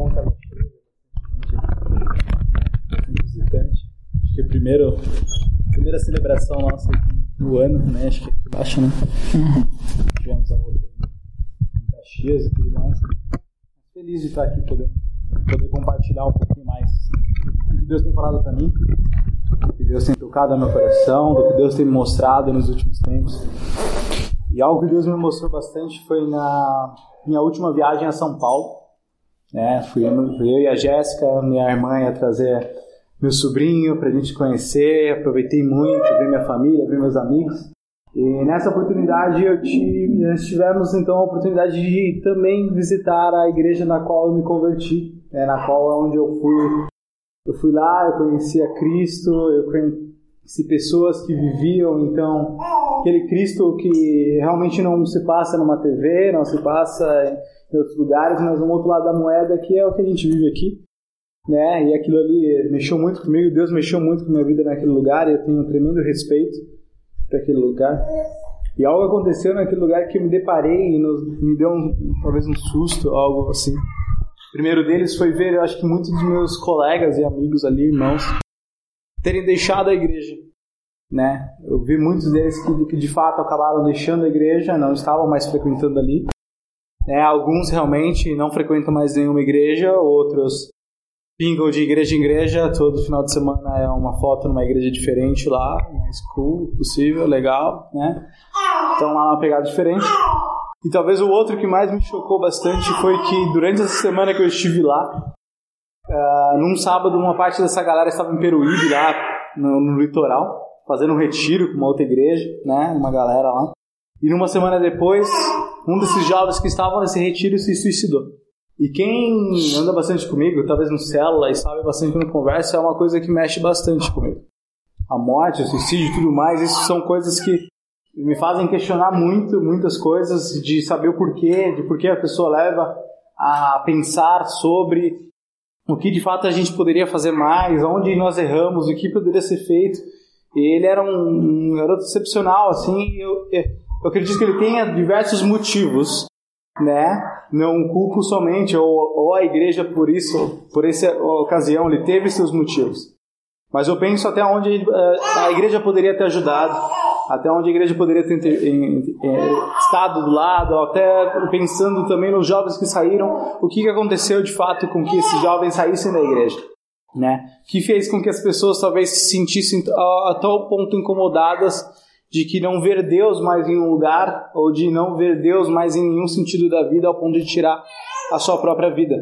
bom estar bastante visitante. Acho que é a primeira, primeira celebração nossa do ano, né? Acho que aqui embaixo, né? Tivemos a outra em Caxias e tudo mais. Feliz de estar aqui podendo poder compartilhar um pouquinho mais do que Deus tem falado para mim, do que Deus tem tocado no meu coração, do que Deus tem me mostrado nos últimos tempos. E algo que Deus me mostrou bastante foi na minha última viagem a São Paulo. Né? Fui eu e a Jéssica, minha irmã, ia trazer meu sobrinho para a gente conhecer. Aproveitei muito, ver minha família, ver meus amigos. E nessa oportunidade eu tive, nós tivemos então a oportunidade de também visitar a igreja na qual eu me converti, né? na qual é onde eu fui. Eu fui lá, eu conheci a Cristo, eu conheci pessoas que viviam então aquele Cristo que realmente não se passa numa TV, não se passa em outros lugares, mas um outro lado da moeda que é o que a gente vive aqui. Né? E aquilo ali mexeu muito comigo, Deus mexeu muito com a minha vida naquele lugar e eu tenho um tremendo respeito para aquele lugar. E algo aconteceu naquele lugar que eu me deparei e nos, me deu um, talvez um susto, algo assim. O primeiro deles foi ver, eu acho que muitos dos meus colegas e amigos ali, irmãos, terem deixado a igreja né? Eu vi muitos deles que, que de fato acabaram deixando a igreja, não estavam mais frequentando ali. Né? Alguns realmente não frequentam mais nenhuma igreja, outros pingam de igreja em igreja, todo final de semana é uma foto numa igreja diferente lá, mais cool possível, legal, né? Então lá uma pegada diferente. E talvez o outro que mais me chocou bastante foi que durante essa semana que eu estive lá, uh, num sábado, uma parte dessa galera estava em Peruíbe, lá no, no litoral fazendo um retiro com uma outra igreja, né? Uma galera lá. E numa semana depois, um desses jovens que estavam nesse retiro se suicidou. E quem anda bastante comigo, talvez no célula e sabe bastante quando conversa, é uma coisa que mexe bastante comigo. A morte, o suicídio e tudo mais, isso são coisas que me fazem questionar muito, muitas coisas, de saber o porquê, de por que a pessoa leva a pensar sobre o que de fato a gente poderia fazer mais, onde nós erramos, o que poderia ser feito. E ele era um, um garoto excepcional, assim, eu, eu acredito que ele tenha diversos motivos, né? Não culpo somente ou, ou a igreja por isso, por essa ocasião, ele teve seus motivos. Mas eu penso até onde eh, a igreja poderia ter ajudado, até onde a igreja poderia ter estado do lado, até pensando também nos jovens que saíram, o que aconteceu de fato com que esses jovens saíssem da igreja né? Que fez com que as pessoas talvez se sentissem a, tal ponto incomodadas de que não ver Deus mais em um lugar ou de não ver Deus mais em nenhum sentido da vida ao ponto de tirar a sua própria vida.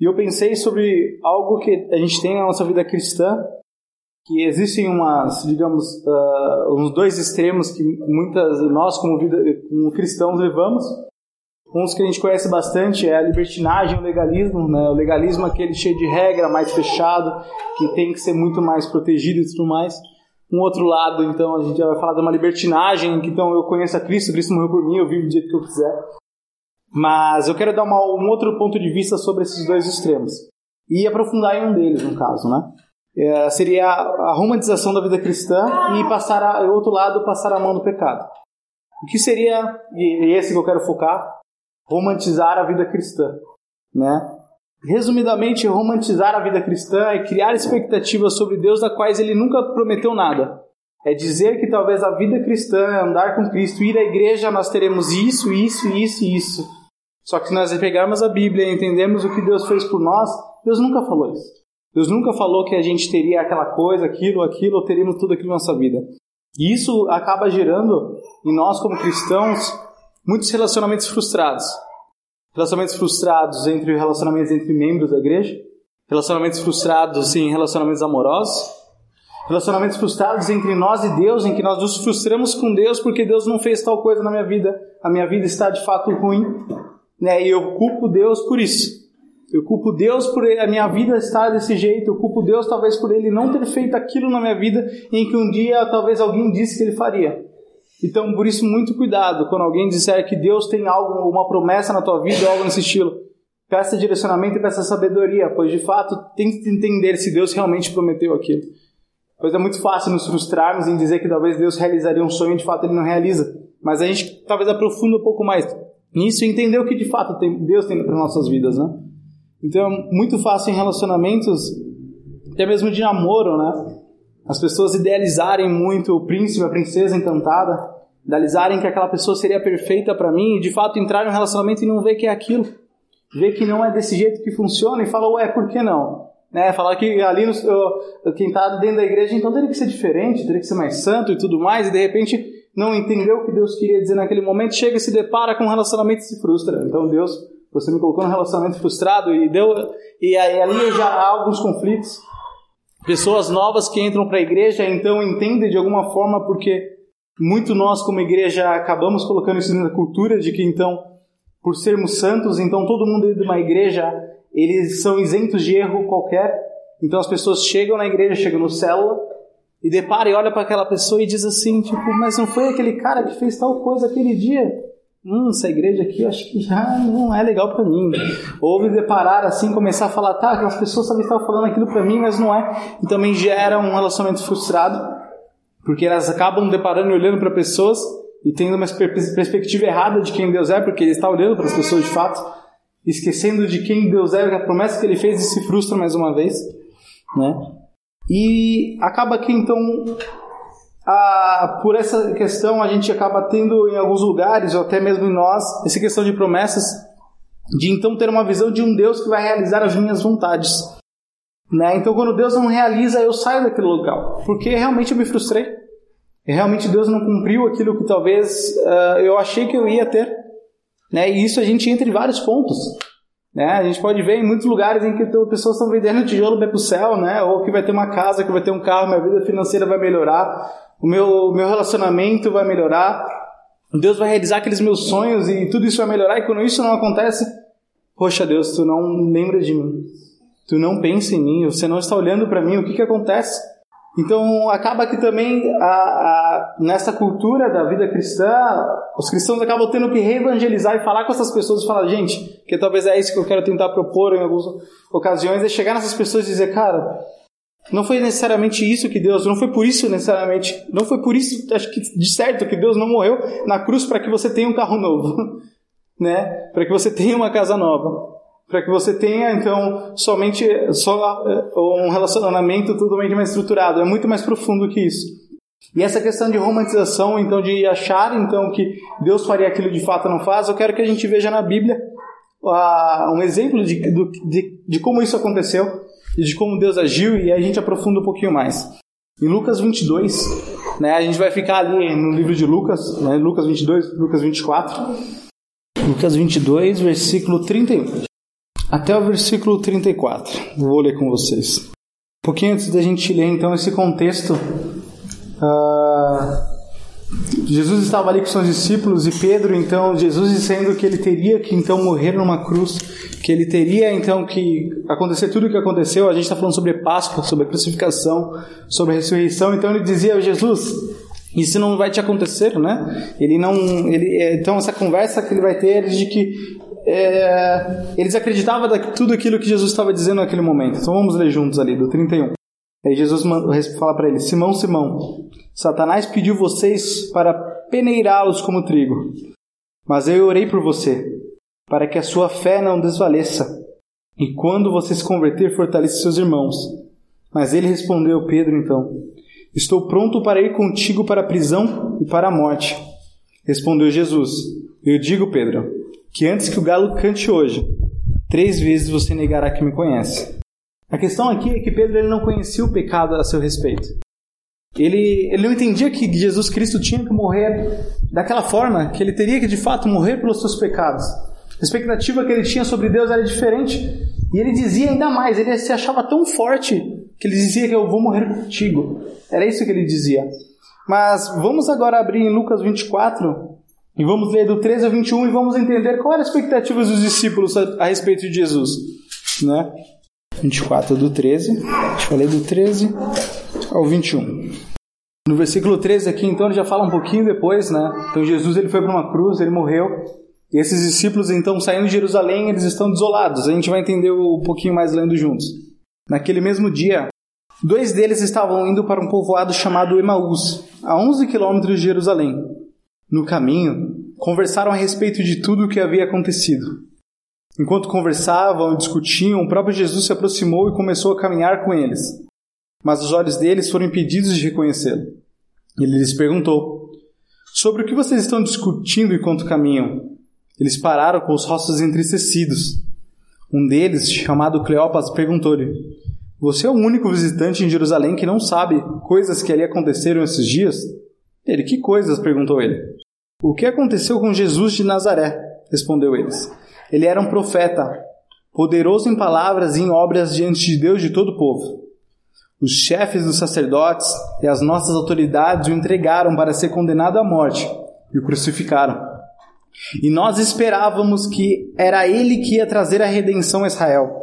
E eu pensei sobre algo que a gente tem na nossa vida cristã, que existem umas, digamos, uh, uns dois extremos que muitas nós como vida como cristãos levamos, Uns que a gente conhece bastante é a libertinagem, o legalismo, né? O legalismo é aquele cheio de regra, mais fechado, que tem que ser muito mais protegido e tudo mais. Um outro lado, então, a gente já vai falar de uma libertinagem, que então eu conheço a Cristo, Cristo morreu por mim, eu vivo do jeito que eu quiser. Mas eu quero dar uma, um outro ponto de vista sobre esses dois extremos. E aprofundar em um deles, no caso, né? É, seria a romantização da vida cristã e passar a, outro lado, passar a mão do pecado. O que seria, e esse que eu quero focar, romantizar a vida cristã, né? Resumidamente, romantizar a vida cristã é criar expectativas sobre Deus da quais ele nunca prometeu nada. É dizer que talvez a vida cristã, é andar com Cristo, ir à igreja, nós teremos isso, isso, isso e isso. Só que se nós pegarmos a Bíblia e entendemos o que Deus fez por nós, Deus nunca falou isso. Deus nunca falou que a gente teria aquela coisa, aquilo, aquilo, ou teríamos tudo aquilo na nossa vida. E isso acaba gerando em nós como cristãos muitos relacionamentos frustrados. Relacionamentos frustrados entre relacionamentos entre membros da igreja, relacionamentos frustrados em relacionamentos amorosos, relacionamentos frustrados entre nós e Deus, em que nós nos frustramos com Deus porque Deus não fez tal coisa na minha vida, a minha vida está de fato ruim, né? E eu culpo Deus por isso. Eu culpo Deus por a minha vida estar desse jeito, eu culpo Deus talvez por ele não ter feito aquilo na minha vida em que um dia talvez alguém disse que ele faria. Então, por isso, muito cuidado quando alguém disser que Deus tem algo, uma promessa na tua vida, algo nesse estilo. Peça direcionamento e peça sabedoria, pois de fato tem que entender se Deus realmente prometeu aquilo. Pois é muito fácil nos frustrarmos em dizer que talvez Deus realizaria um sonho e de fato ele não realiza. Mas a gente talvez aprofunda um pouco mais nisso e entender o que de fato Deus tem para nossas vidas, né? Então é muito fácil em relacionamentos, até mesmo de namoro, né? As pessoas idealizarem muito o príncipe, a princesa encantada, idealizarem que aquela pessoa seria perfeita para mim e de fato entrar em um relacionamento e não ver que é aquilo. Ver que não é desse jeito que funciona e falar, ué, por que não? Né? Falar que ali no, quem está dentro da igreja então teria que ser diferente, teria que ser mais santo e tudo mais, e de repente não entendeu o que Deus queria dizer naquele momento, chega e se depara com um relacionamento e se frustra. Então Deus, você me colocou num relacionamento frustrado e deu e ali já há alguns conflitos. Pessoas novas que entram para a igreja então entendem de alguma forma porque muito nós como igreja acabamos colocando isso na cultura de que então por sermos santos, então todo mundo dentro de uma igreja eles são isentos de erro qualquer. Então as pessoas chegam na igreja, chegam no célula e depara e olha para aquela pessoa e diz assim, tipo, mas não foi aquele cara que fez tal coisa aquele dia? Hum, essa igreja aqui acho que já não é legal para mim. Ou me deparar assim, começar a falar, tá, aquelas pessoas talvez estavam falando aquilo para mim, mas não é. E também gera um relacionamento frustrado, porque elas acabam deparando e olhando para pessoas e tendo uma perspectiva errada de quem Deus é, porque ele está olhando para as pessoas de fato esquecendo de quem Deus é, a promessa que ele fez e se frustra mais uma vez, né? E acaba que então a, por essa questão a gente acaba tendo em alguns lugares ou até mesmo em nós essa questão de promessas de então ter uma visão de um Deus que vai realizar as minhas vontades. Né? Então, quando Deus não realiza, eu saio daquele local, porque realmente eu me frustrei. Realmente Deus não cumpriu aquilo que talvez uh, eu achei que eu ia ter. Né? E isso a gente entra em vários pontos. Né? A gente pode ver em muitos lugares em que pessoas estão vendendo tijolo para o céu, né? ou que vai ter uma casa, que vai ter um carro, minha vida financeira vai melhorar, o meu, meu relacionamento vai melhorar, Deus vai realizar aqueles meus sonhos e tudo isso vai melhorar. E quando isso não acontece, poxa Deus, tu não lembra de mim, tu não pensa em mim, você não está olhando para mim, o que, que acontece? Então acaba que também a, a, nessa cultura da vida cristã, os cristãos acabam tendo que reevangelizar e falar com essas pessoas e falar, gente, que talvez é isso que eu quero tentar propor em algumas ocasiões, é chegar nessas pessoas e dizer, cara, não foi necessariamente isso que Deus, não foi por isso necessariamente, não foi por isso, acho que de certo que Deus não morreu na cruz para que você tenha um carro novo, né? Para que você tenha uma casa nova para que você tenha então somente só eh, um relacionamento totalmente mais estruturado. É muito mais profundo que isso. E essa questão de romantização, então de achar então que Deus faria aquilo de fato não faz, eu quero que a gente veja na Bíblia uh, um exemplo de, de, de como isso aconteceu e de como Deus agiu e a gente aprofunda um pouquinho mais. Em Lucas 22, né, a gente vai ficar ali no livro de Lucas, né, Lucas 22, Lucas 24. Lucas 22, versículo 31 até o versículo 34. Vou ler com vocês. Um pouquinho antes da gente ler então esse contexto, uh, Jesus estava ali com seus discípulos e Pedro, então, Jesus dizendo que ele teria que então morrer numa cruz, que ele teria então que acontecer tudo o que aconteceu. A gente está falando sobre Páscoa, sobre a crucificação, sobre a ressurreição. Então ele dizia: Jesus, isso não vai te acontecer, né? Ele não, ele, então essa conversa que ele vai ter é de que é, eles acreditavam tudo aquilo que Jesus estava dizendo naquele momento. Então vamos ler juntos ali, do 31. Aí Jesus fala para ele: Simão, Simão, Satanás pediu vocês para peneirá-los como trigo. Mas eu orei por você, para que a sua fé não desvaleça. E quando você se converter, fortaleça seus irmãos. Mas ele respondeu, Pedro, então: Estou pronto para ir contigo para a prisão e para a morte. Respondeu Jesus: Eu digo, Pedro, que antes que o galo cante hoje, três vezes você negará que me conhece. A questão aqui é que Pedro ele não conhecia o pecado a seu respeito. Ele, ele não entendia que Jesus Cristo tinha que morrer daquela forma, que ele teria que de fato morrer pelos seus pecados. A expectativa que ele tinha sobre Deus era diferente. E ele dizia ainda mais, ele se achava tão forte que ele dizia que eu vou morrer contigo. Era isso que ele dizia. Mas vamos agora abrir em Lucas 24, e vamos ler do 13 ao 21 e vamos entender qual era a expectativa dos discípulos a, a respeito de Jesus. Né? 24 do 13, deixa eu ler do 13 ao 21. No versículo 13 aqui, então, ele já fala um pouquinho depois, né? Então, Jesus ele foi para uma cruz, ele morreu. E esses discípulos, então, saindo de Jerusalém, eles estão desolados. A gente vai entender um pouquinho mais lendo juntos. Naquele mesmo dia, dois deles estavam indo para um povoado chamado Emaús, a 11 quilômetros de Jerusalém. No caminho, conversaram a respeito de tudo o que havia acontecido. Enquanto conversavam e discutiam, o próprio Jesus se aproximou e começou a caminhar com eles. Mas os olhos deles foram impedidos de reconhecê-lo. Ele lhes perguntou: Sobre o que vocês estão discutindo enquanto caminham? Eles pararam com os rostos entristecidos. Um deles, chamado Cleopas, perguntou-lhe: Você é o único visitante em Jerusalém que não sabe coisas que ali aconteceram esses dias? Ele: Que coisas? perguntou ele. O que aconteceu com Jesus de Nazaré? respondeu eles. Ele era um profeta, poderoso em palavras e em obras diante de Deus de todo o povo. Os chefes dos sacerdotes e as nossas autoridades o entregaram para ser condenado à morte e o crucificaram. E nós esperávamos que era ele que ia trazer a redenção a Israel.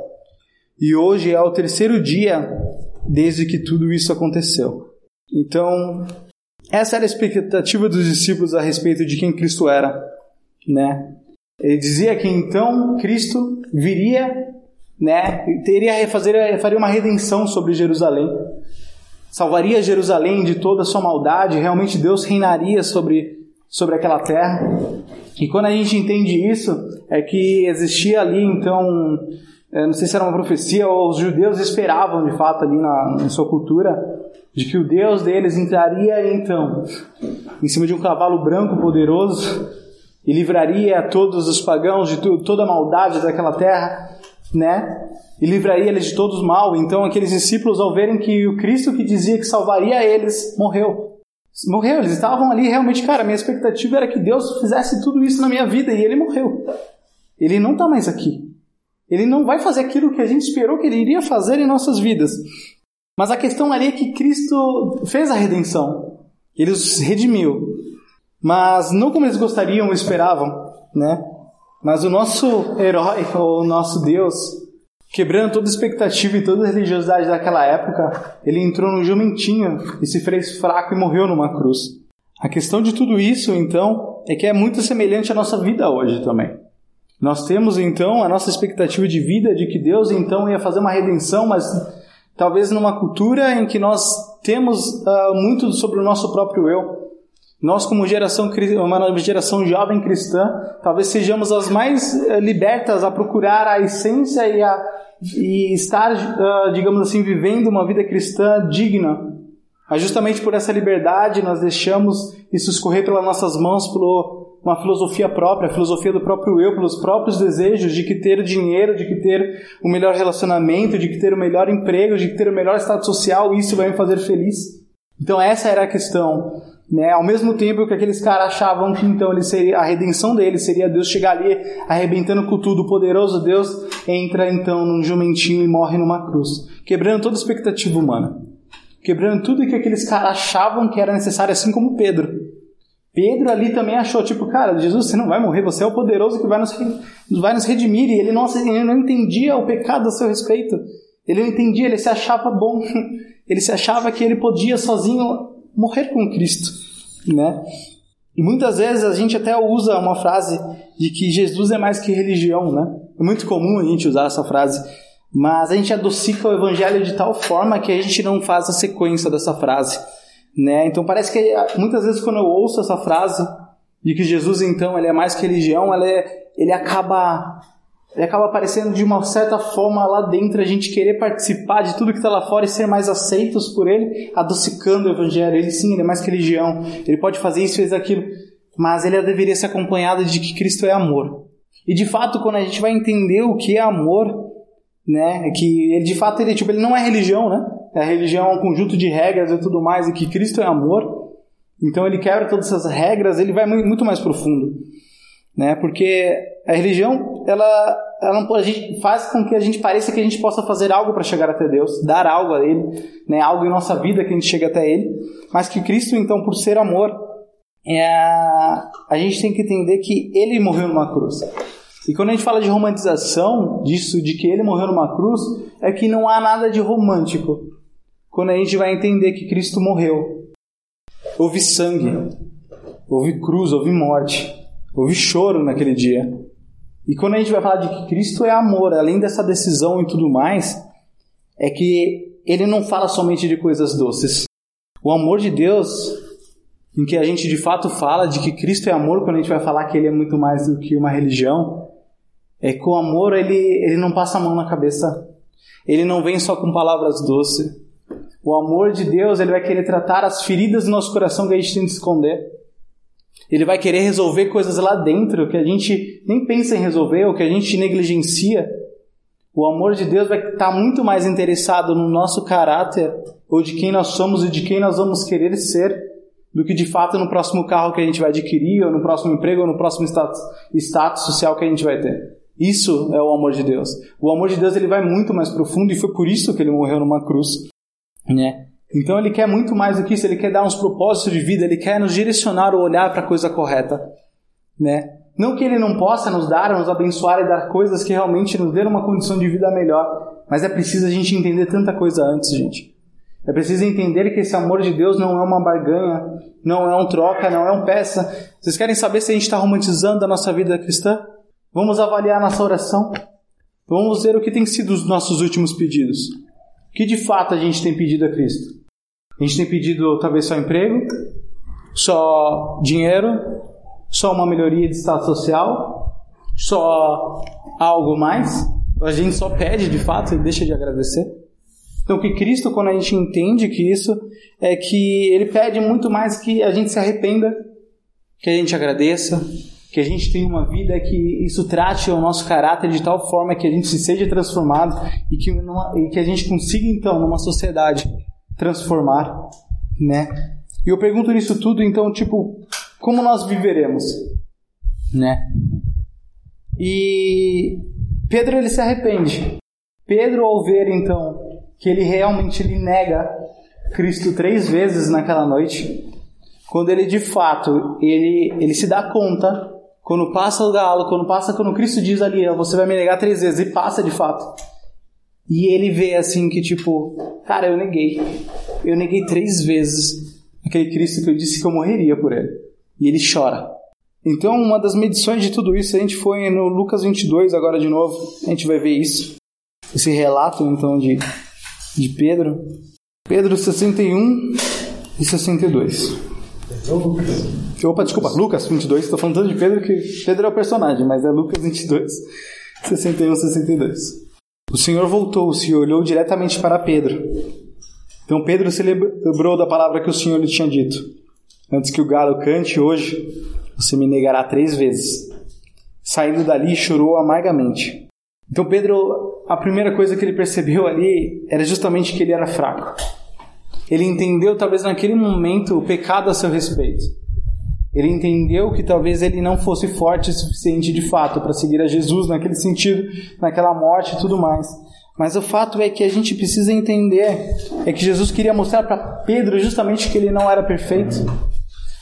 E hoje é o terceiro dia desde que tudo isso aconteceu. Então, essa era a expectativa dos discípulos a respeito de quem Cristo era, né? Ele dizia que então Cristo viria, né, teria fazer faria uma redenção sobre Jerusalém. Salvaria Jerusalém de toda a sua maldade, realmente Deus reinaria sobre sobre aquela terra. E quando a gente entende isso, é que existia ali então, não sei se era uma profecia ou os judeus esperavam de fato ali na, na sua cultura, de que o Deus deles entraria então em cima de um cavalo branco poderoso e livraria todos os pagãos de toda a maldade daquela terra, né? E livraria eles de todos os mal. Então aqueles discípulos ao verem que o Cristo que dizia que salvaria eles morreu, Morreu, eles estavam ali realmente, cara, minha expectativa era que Deus fizesse tudo isso na minha vida e ele morreu. Ele não está mais aqui. Ele não vai fazer aquilo que a gente esperou que ele iria fazer em nossas vidas. Mas a questão ali é que Cristo fez a redenção. Ele os redimiu. Mas não como eles gostariam ou esperavam, né? Mas o nosso herói, o nosso Deus, Quebrando toda expectativa e toda religiosidade daquela época, ele entrou no jumentinho e se fez fraco e morreu numa cruz. A questão de tudo isso, então, é que é muito semelhante à nossa vida hoje também. Nós temos então a nossa expectativa de vida de que Deus então ia fazer uma redenção, mas talvez numa cultura em que nós temos uh, muito sobre o nosso próprio eu. Nós, como geração, uma geração jovem cristã, talvez sejamos as mais eh, libertas a procurar a essência e, a, e estar, uh, digamos assim, vivendo uma vida cristã digna. Mas justamente por essa liberdade, nós deixamos isso escorrer pelas nossas mãos por uma filosofia própria, a filosofia do próprio eu, pelos próprios desejos de que ter dinheiro, de que ter o melhor relacionamento, de que ter o melhor emprego, de que ter o melhor estado social, isso vai me fazer feliz. Então essa era a questão. Né? Ao mesmo tempo que aqueles caras achavam que então ele seria, a redenção deles seria Deus chegar ali arrebentando com tudo, o poderoso Deus entra então num jumentinho e morre numa cruz, quebrando toda expectativa humana, quebrando tudo que aqueles caras achavam que era necessário, assim como Pedro. Pedro ali também achou, tipo, cara, Jesus, você não vai morrer, você é o poderoso que vai nos, vai nos redimir. E ele não, ele não entendia o pecado a seu respeito. Ele não entendia, ele se achava bom. Ele se achava que ele podia sozinho morrer com Cristo, né? E muitas vezes a gente até usa uma frase de que Jesus é mais que religião, né? É muito comum a gente usar essa frase, mas a gente adocica o evangelho de tal forma que a gente não faz a sequência dessa frase, né? Então parece que muitas vezes quando eu ouço essa frase de que Jesus então ele é mais que religião, ele, é, ele acaba ele acaba aparecendo de uma certa forma lá dentro, a gente querer participar de tudo que está lá fora e ser mais aceitos por ele, adocicando o evangelho. Ele sim, ele é mais que religião, ele pode fazer isso, fez aquilo, mas ele deveria ser acompanhado de que Cristo é amor. E de fato, quando a gente vai entender o que é amor, né, é que ele de fato ele, tipo, ele não é religião, né? A religião é um conjunto de regras e tudo mais, e que Cristo é amor. Então ele quebra todas essas regras, ele vai muito mais profundo, né? Porque a religião, ela, ela a gente faz com que a gente pareça que a gente possa fazer algo para chegar até Deus, dar algo a Ele, né, algo em nossa vida que a gente chegue até Ele, mas que Cristo, então, por ser amor, é, a gente tem que entender que Ele morreu numa cruz. E quando a gente fala de romantização disso, de que Ele morreu numa cruz, é que não há nada de romântico. Quando a gente vai entender que Cristo morreu, houve sangue, houve cruz, houve morte, houve choro naquele dia. E quando a gente vai falar de que Cristo é amor, além dessa decisão e tudo mais, é que ele não fala somente de coisas doces. O amor de Deus, em que a gente de fato fala de que Cristo é amor, quando a gente vai falar que ele é muito mais do que uma religião, é que o amor ele, ele não passa a mão na cabeça. Ele não vem só com palavras doces. O amor de Deus ele vai querer tratar as feridas do nosso coração que a gente tem de esconder. Ele vai querer resolver coisas lá dentro que a gente nem pensa em resolver ou que a gente negligencia. O amor de Deus vai estar muito mais interessado no nosso caráter ou de quem nós somos e de quem nós vamos querer ser do que de fato no próximo carro que a gente vai adquirir, ou no próximo emprego, ou no próximo status, status social que a gente vai ter. Isso é o amor de Deus. O amor de Deus ele vai muito mais profundo e foi por isso que ele morreu numa cruz, né? Então ele quer muito mais do que isso, ele quer dar uns propósitos de vida, ele quer nos direcionar o olhar para a coisa correta, né? Não que ele não possa nos dar, nos abençoar e dar coisas que realmente nos dêem uma condição de vida melhor, mas é preciso a gente entender tanta coisa antes, gente. É preciso entender que esse amor de Deus não é uma barganha, não é um troca, não é um peça. Vocês querem saber se a gente está romantizando a nossa vida cristã? Vamos avaliar nossa oração. Vamos ver o que tem sido os nossos últimos pedidos. O que de fato a gente tem pedido a Cristo? A gente tem pedido talvez só emprego, só dinheiro, só uma melhoria de status social, só algo mais. A gente só pede de fato e deixa de agradecer. Então, que Cristo, quando a gente entende que isso, é que Ele pede muito mais que a gente se arrependa, que a gente agradeça, que a gente tenha uma vida que isso trate o nosso caráter de tal forma que a gente seja transformado e que, numa, e que a gente consiga, então, numa sociedade, transformar, né? E eu pergunto nisso tudo, então, tipo, como nós viveremos, né? E Pedro, ele se arrepende. Pedro, ao ver, então, que ele realmente ele nega Cristo três vezes naquela noite, quando ele de fato ele, ele se dá conta, quando passa o galo, quando passa quando Cristo diz ali, você vai me negar três vezes, e passa de fato. E ele vê assim que tipo, cara, eu neguei. Eu neguei três vezes aquele Cristo que eu disse que eu morreria por ele. E ele chora. Então, uma das medições de tudo isso, a gente foi no Lucas 22 agora de novo, a gente vai ver isso. Esse relato então de de Pedro. Pedro 61 e 62. Opa, desculpa, Lucas 22. Estou falando tanto de Pedro que Pedro é o personagem, mas é Lucas 22, 61 e 62. O Senhor voltou-se e olhou diretamente para Pedro. Então Pedro se lembrou da palavra que o Senhor lhe tinha dito. Antes que o galo cante hoje, você me negará três vezes. Saindo dali, chorou amargamente. Então Pedro, a primeira coisa que ele percebeu ali era justamente que ele era fraco. Ele entendeu, talvez naquele momento, o pecado a seu respeito. Ele entendeu que talvez ele não fosse forte o suficiente de fato para seguir a Jesus naquele sentido, naquela morte e tudo mais. Mas o fato é que a gente precisa entender é que Jesus queria mostrar para Pedro justamente que ele não era perfeito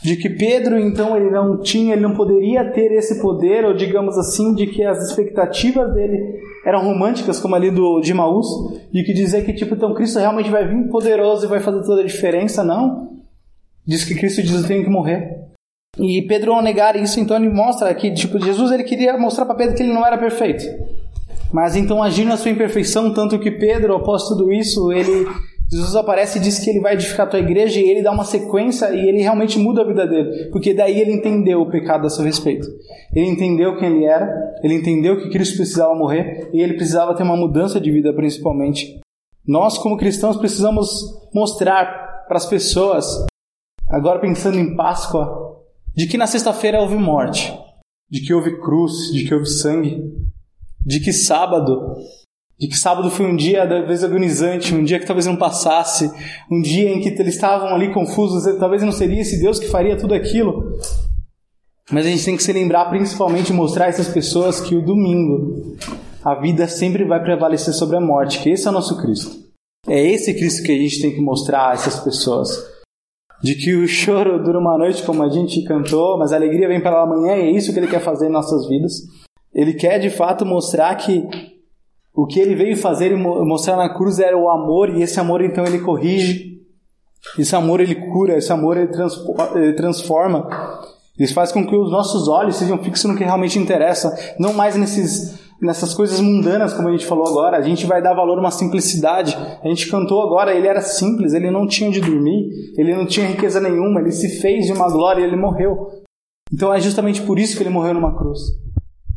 de que Pedro então ele não tinha, ele não poderia ter esse poder, ou digamos assim, de que as expectativas dele eram românticas, como ali do de Maús, de que dizer que tipo, então Cristo realmente vai vir poderoso e vai fazer toda a diferença, não. Diz que Cristo diz que tem que morrer. E Pedro ao negar isso, então ele mostra que tipo Jesus ele queria mostrar para Pedro que ele não era perfeito. Mas então agindo na sua imperfeição, tanto que Pedro, após tudo isso, ele Jesus aparece e diz que ele vai edificar a tua igreja e ele dá uma sequência e ele realmente muda a vida dele, porque daí ele entendeu o pecado a seu respeito. Ele entendeu quem ele era, ele entendeu que Cristo precisava morrer e ele precisava ter uma mudança de vida principalmente. Nós, como cristãos, precisamos mostrar para as pessoas, agora pensando em Páscoa, de que na sexta-feira houve morte, de que houve cruz, de que houve sangue, de que sábado de que sábado foi um dia talvez agonizante, um dia que talvez não passasse, um dia em que eles estavam ali confusos, talvez não seria esse Deus que faria tudo aquilo. Mas a gente tem que se lembrar, principalmente, mostrar a essas pessoas que o domingo a vida sempre vai prevalecer sobre a morte, que esse é o nosso Cristo. É esse Cristo que a gente tem que mostrar a essas pessoas. De que o choro dura uma noite, como a gente cantou, mas a alegria vem pela manhã e é isso que ele quer fazer em nossas vidas. Ele quer de fato mostrar que o que ele veio fazer e mostrar na cruz era o amor, e esse amor então ele corrige, esse amor ele cura, esse amor ele, ele transforma. Ele faz com que os nossos olhos sejam fixos no que realmente interessa, não mais nesses, nessas coisas mundanas, como a gente falou agora. A gente vai dar valor a uma simplicidade. A gente cantou agora, ele era simples, ele não tinha de dormir, ele não tinha riqueza nenhuma, ele se fez de uma glória e ele morreu. Então é justamente por isso que ele morreu numa cruz.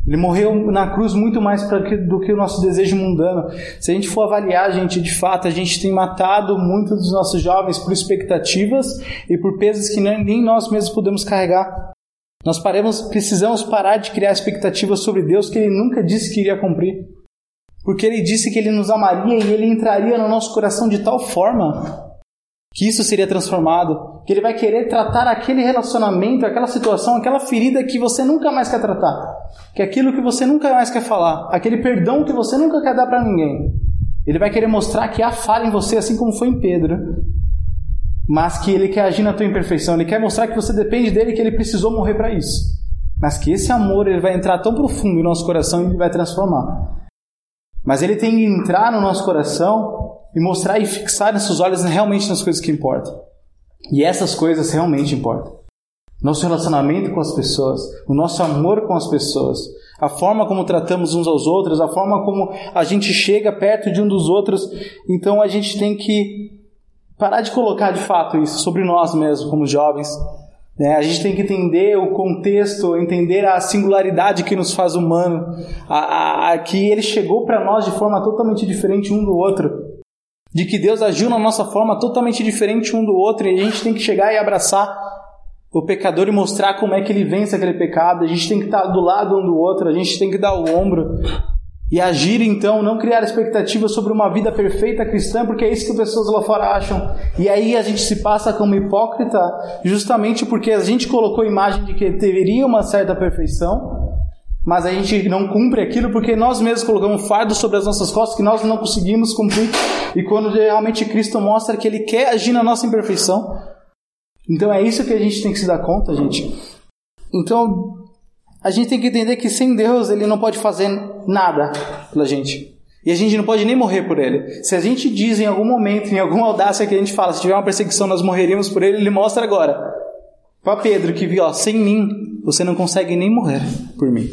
Ele morreu na cruz muito mais do que o nosso desejo mundano. Se a gente for avaliar, gente, de fato, a gente tem matado muitos dos nossos jovens por expectativas e por pesos que nem nós mesmos podemos carregar. Nós paremos, precisamos parar de criar expectativas sobre Deus que Ele nunca disse que iria cumprir. Porque Ele disse que Ele nos amaria e Ele entraria no nosso coração de tal forma que isso seria transformado, que ele vai querer tratar aquele relacionamento, aquela situação, aquela ferida que você nunca mais quer tratar, que é aquilo que você nunca mais quer falar, aquele perdão que você nunca quer dar para ninguém. Ele vai querer mostrar que há falha em você, assim como foi em Pedro, mas que ele quer agir na tua imperfeição, ele quer mostrar que você depende dele, que ele precisou morrer para isso. Mas que esse amor ele vai entrar tão profundo em nosso coração e vai transformar. Mas ele tem que entrar no nosso coração e mostrar e fixar nossos olhos realmente nas coisas que importam. E essas coisas realmente importam. Nosso relacionamento com as pessoas, o nosso amor com as pessoas, a forma como tratamos uns aos outros, a forma como a gente chega perto de um dos outros. Então a gente tem que parar de colocar de fato isso sobre nós mesmos, como jovens. Né? A gente tem que entender o contexto, entender a singularidade que nos faz humano, a, a, a que ele chegou para nós de forma totalmente diferente um do outro de que Deus agiu na nossa forma totalmente diferente um do outro e a gente tem que chegar e abraçar o pecador e mostrar como é que ele vence aquele pecado. A gente tem que estar do lado um do outro, a gente tem que dar o ombro e agir então, não criar expectativas sobre uma vida perfeita cristã, porque é isso que pessoas lá fora acham. E aí a gente se passa como hipócrita, justamente porque a gente colocou a imagem de que deveria uma certa perfeição mas a gente não cumpre aquilo porque nós mesmos colocamos fardo sobre as nossas costas que nós não conseguimos cumprir. E quando realmente Cristo mostra que Ele quer agir na nossa imperfeição, então é isso que a gente tem que se dar conta, gente. Então a gente tem que entender que sem Deus Ele não pode fazer nada pela gente. E a gente não pode nem morrer por Ele. Se a gente diz em algum momento, em alguma audácia que a gente fala, se tiver uma perseguição nós morreríamos por Ele, Ele mostra agora. Para Pedro que viu, ó, sem mim você não consegue nem morrer por mim.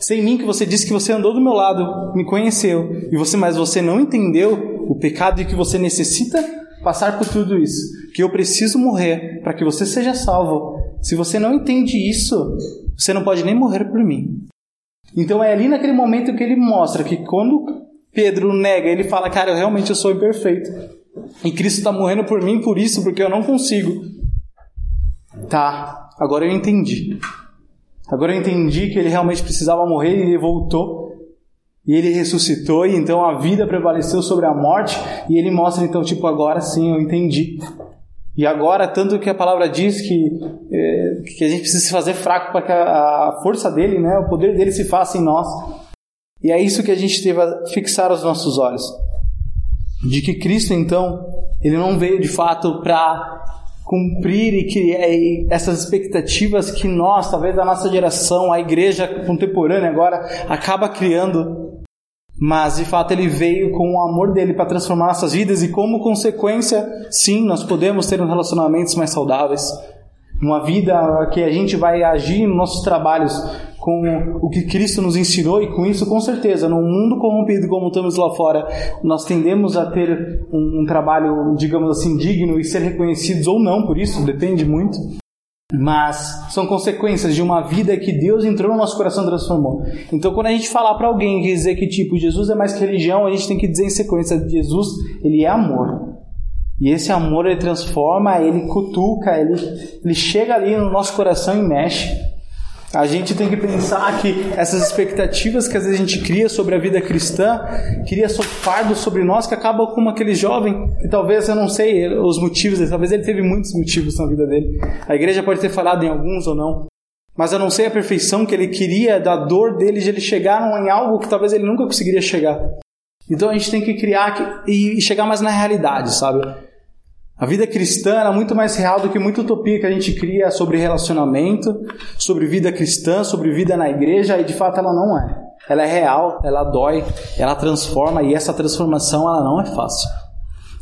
Sem mim que você disse que você andou do meu lado, me conheceu, e você, mas você não entendeu o pecado e que você necessita passar por tudo isso, que eu preciso morrer para que você seja salvo. Se você não entende isso, você não pode nem morrer por mim. Então é ali naquele momento que ele mostra que quando Pedro nega, ele fala, cara, eu realmente eu sou imperfeito. E Cristo está morrendo por mim por isso, porque eu não consigo. Tá, agora eu entendi. Agora eu entendi que ele realmente precisava morrer e ele voltou. E ele ressuscitou e então a vida prevaleceu sobre a morte e ele mostra então tipo agora sim eu entendi. E agora tanto que a palavra diz que é, que a gente precisa se fazer fraco para que a, a força dele, né, o poder dele se faça em nós. E é isso que a gente deve fixar os nossos olhos. De que Cristo então ele não veio de fato para cumprir e criar essas expectativas que nós, talvez da nossa geração, a igreja contemporânea agora, acaba criando. Mas de fato ele veio com o amor dele para transformar nossas vidas e como consequência, sim, nós podemos ter relacionamentos mais saudáveis, uma vida que a gente vai agir nos nossos trabalhos com o que Cristo nos ensinou e com isso, com certeza, num mundo corrompido como estamos lá fora, nós tendemos a ter um, um trabalho, digamos assim, digno e ser reconhecidos ou não por isso, depende muito. Mas são consequências de uma vida que Deus entrou no nosso coração e transformou. Então, quando a gente falar para alguém dizer que tipo Jesus é mais que religião, a gente tem que dizer em sequência: Jesus, ele é amor. E esse amor ele transforma, ele cutuca, ele, ele chega ali no nosso coração e mexe. A gente tem que pensar que essas expectativas que às vezes a gente cria sobre a vida cristã, cria fardo sobre nós que acaba como aquele jovem, que talvez eu não sei os motivos, talvez ele teve muitos motivos na vida dele. A igreja pode ter falado em alguns ou não. Mas eu não sei a perfeição que ele queria, da dor dele, de ele chegar em algo que talvez ele nunca conseguiria chegar. Então a gente tem que criar e chegar mais na realidade, sabe? A vida cristã é muito mais real do que muita utopia que a gente cria sobre relacionamento, sobre vida cristã, sobre vida na igreja, e de fato ela não é. Ela é real, ela dói, ela transforma, e essa transformação ela não é fácil.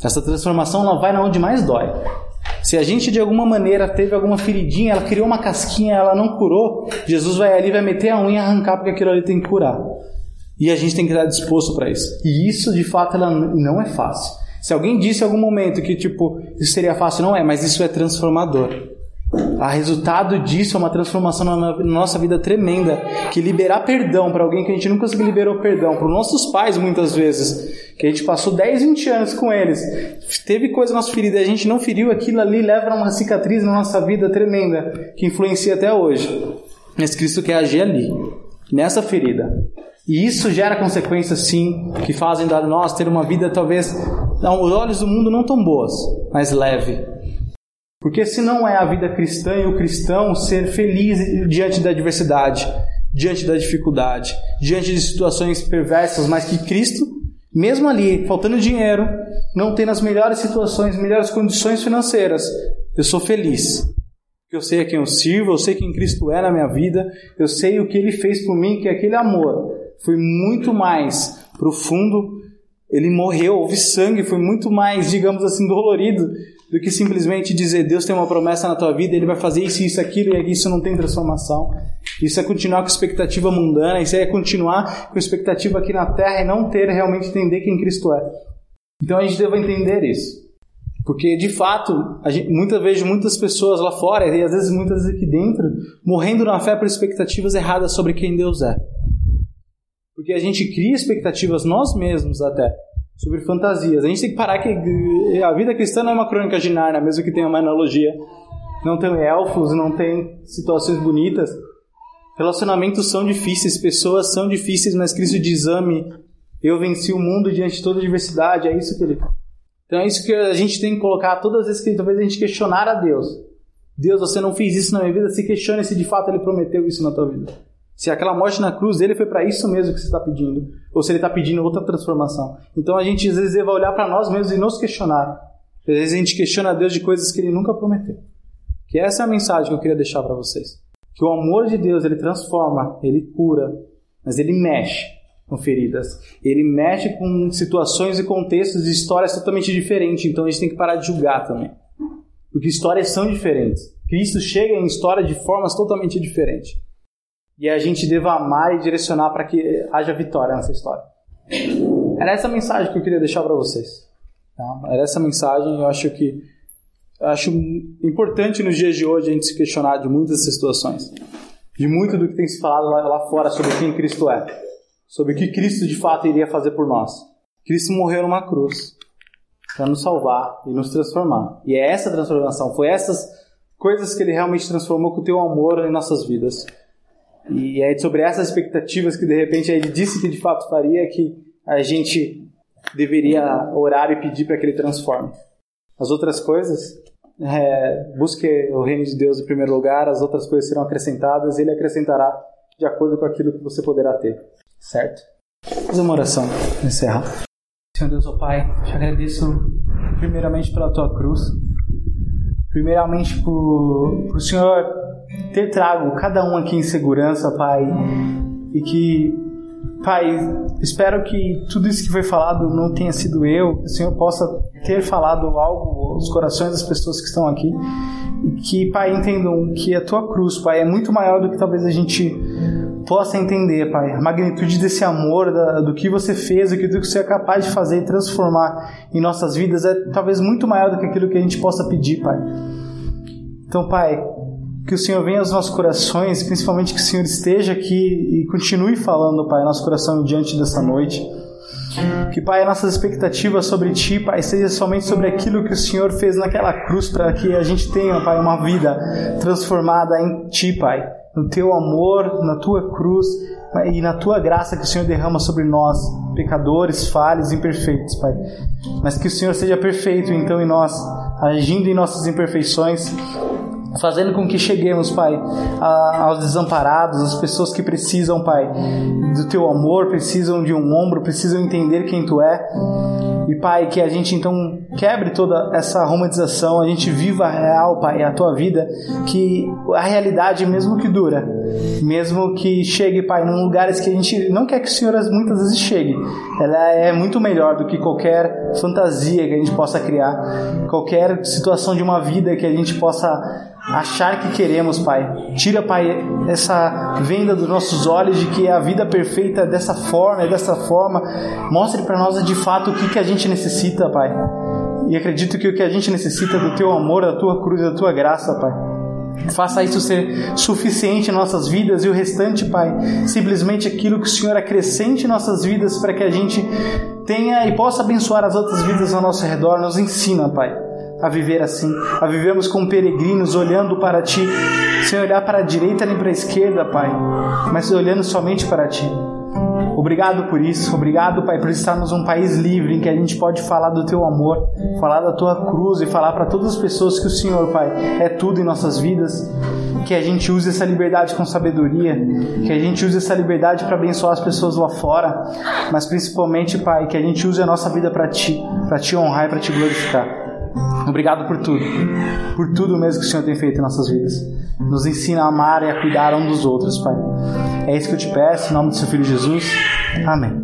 Essa transformação ela vai na onde mais dói. Se a gente de alguma maneira teve alguma feridinha, ela criou uma casquinha, ela não curou, Jesus vai ali, vai meter a unha e arrancar porque aquilo ali tem que curar. E a gente tem que estar disposto para isso. E isso de fato ela não é fácil. Se alguém disse em algum momento que, tipo, isso seria fácil, não é, mas isso é transformador. A resultado disso é uma transformação na nossa vida tremenda, que liberar perdão para alguém que a gente nunca liberou perdão, para os nossos pais muitas vezes, que a gente passou 10, 20 anos com eles, teve coisa na nossa ferida, a gente não feriu aquilo ali, leva uma cicatriz na nossa vida tremenda, que influencia até hoje. Mas Cristo quer agir ali, nessa ferida. E isso gera consequências, sim, que fazem da nós ter uma vida talvez aos olhos do mundo não tão boas, mas leve. Porque se não é a vida cristã e o cristão ser feliz diante da adversidade, diante da dificuldade, diante de situações perversas, mas que Cristo, mesmo ali, faltando dinheiro, não tendo as melhores situações, melhores condições financeiras, eu sou feliz. Eu sei a quem eu sirvo, eu sei quem Cristo é na minha vida, eu sei o que Ele fez por mim, que aquele amor foi muito mais profundo. Ele morreu, houve sangue, foi muito mais, digamos assim, dolorido do que simplesmente dizer Deus tem uma promessa na tua vida, Ele vai fazer isso, isso, aquilo e isso não tem transformação. Isso é continuar com expectativa mundana, isso é continuar com expectativa aqui na terra e não ter realmente entender quem Cristo é. Então a gente deve entender isso. Porque, de fato, gente, muitas vezes muitas pessoas lá fora, e às vezes muitas aqui dentro, morrendo na fé por expectativas erradas sobre quem Deus é. Porque a gente cria expectativas nós mesmos até sobre fantasias. A gente tem que parar que a vida cristã não é uma crônica de Narnia, mesmo que tenha uma analogia. Não tem elfos, não tem situações bonitas. Relacionamentos são difíceis, pessoas são difíceis, mas Cristo diz: ame. Eu venci o mundo diante de toda diversidade. É isso que ele. Então é isso que a gente tem que colocar todas as vezes que talvez a gente questionar a Deus. Deus, você não fez isso na minha vida, se questione se de fato ele prometeu isso na tua vida. Se aquela morte na cruz dele foi para isso mesmo que você está pedindo, ou se ele está pedindo outra transformação. Então a gente às vezes vai olhar para nós mesmos e nos questionar. Às vezes a gente questiona a Deus de coisas que ele nunca prometeu. Que essa é a mensagem que eu queria deixar para vocês. Que o amor de Deus ele transforma, ele cura, mas ele mexe com feridas. Ele mexe com situações e contextos e histórias totalmente diferentes. Então a gente tem que parar de julgar também. Porque histórias são diferentes. Cristo chega em história de formas totalmente diferentes e a gente deva amar e direcionar para que haja vitória nessa história. Era essa mensagem que eu queria deixar para vocês. Tá? Era essa mensagem, eu acho que eu acho importante nos dias de hoje a gente se questionar de muitas situações, de muito do que tem se falado lá, lá fora sobre quem Cristo é, sobre o que Cristo de fato iria fazer por nós. Cristo morreu numa cruz para nos salvar e nos transformar. E é essa transformação, foi essas coisas que ele realmente transformou com o teu amor em nossas vidas. E é sobre essas expectativas que de repente ele disse que de fato faria que a gente deveria orar e pedir para que ele transforme. As outras coisas, é, busque o reino de Deus em primeiro lugar, as outras coisas serão acrescentadas, ele acrescentará de acordo com aquilo que você poderá ter. Certo? Fazer uma oração, encerrar. Senhor Deus, oh Pai, te agradeço primeiramente pela tua cruz, primeiramente por, por o Senhor ter trago cada um aqui em segurança, Pai, e que, Pai, espero que tudo isso que foi falado não tenha sido eu, que o Senhor possa ter falado algo aos corações das pessoas que estão aqui, e que, Pai, entendam que a Tua cruz, Pai, é muito maior do que talvez a gente possa entender, Pai, a magnitude desse amor, da, do que você fez, do que você é capaz de fazer e transformar em nossas vidas é talvez muito maior do que aquilo que a gente possa pedir, Pai. Então, Pai, que o Senhor venha aos nossos corações, principalmente que o Senhor esteja aqui e continue falando, Pai, nosso coração diante dessa noite. Que, Pai, nossas expectativas sobre Ti, Pai, seja somente sobre aquilo que o Senhor fez naquela cruz, para que a gente tenha, Pai, uma vida transformada em Ti, Pai. No Teu amor, na Tua cruz e na Tua graça que o Senhor derrama sobre nós, pecadores, falhos, imperfeitos, Pai. Mas que o Senhor seja perfeito, então, em nós, agindo em nossas imperfeições fazendo com que cheguemos, Pai, aos desamparados, às pessoas que precisam, Pai, do Teu amor, precisam de um ombro, precisam entender quem Tu é. E, Pai, que a gente então quebre toda essa romantização, a gente viva a real, Pai, a Tua vida, que a realidade, mesmo que dura, mesmo que chegue, Pai, em lugares que a gente não quer que o Senhor muitas vezes chegue, ela é muito melhor do que qualquer fantasia que a gente possa criar, qualquer situação de uma vida que a gente possa achar que queremos, Pai. Tira, Pai, essa venda dos nossos olhos de que a vida perfeita é dessa forma, é dessa forma. Mostre para nós de fato o que, que a gente necessita, Pai. E acredito que o que a gente necessita é do Teu amor, da Tua cruz, da Tua graça, Pai. Faça isso ser suficiente em nossas vidas e o restante, Pai, simplesmente aquilo que o Senhor acrescente em nossas vidas para que a gente tenha e possa abençoar as outras vidas ao nosso redor. Nos ensina, Pai, a viver assim, a vivermos como peregrinos, olhando para Ti, sem olhar para a direita nem para a esquerda, Pai, mas olhando somente para Ti. Obrigado por isso, obrigado, Pai, por estarmos num país livre em que a gente pode falar do Teu amor, falar da Tua cruz e falar para todas as pessoas que o Senhor, Pai, é tudo em nossas vidas. Que a gente use essa liberdade com sabedoria, que a gente use essa liberdade para abençoar as pessoas lá fora, mas principalmente, Pai, que a gente use a nossa vida para Ti, para Te honrar e para Te glorificar. Obrigado por tudo, por tudo mesmo que o Senhor tem feito em nossas vidas. Nos ensina a amar e a cuidar um dos outros, Pai. É isso que eu te peço, em nome do seu Filho Jesus. Amém.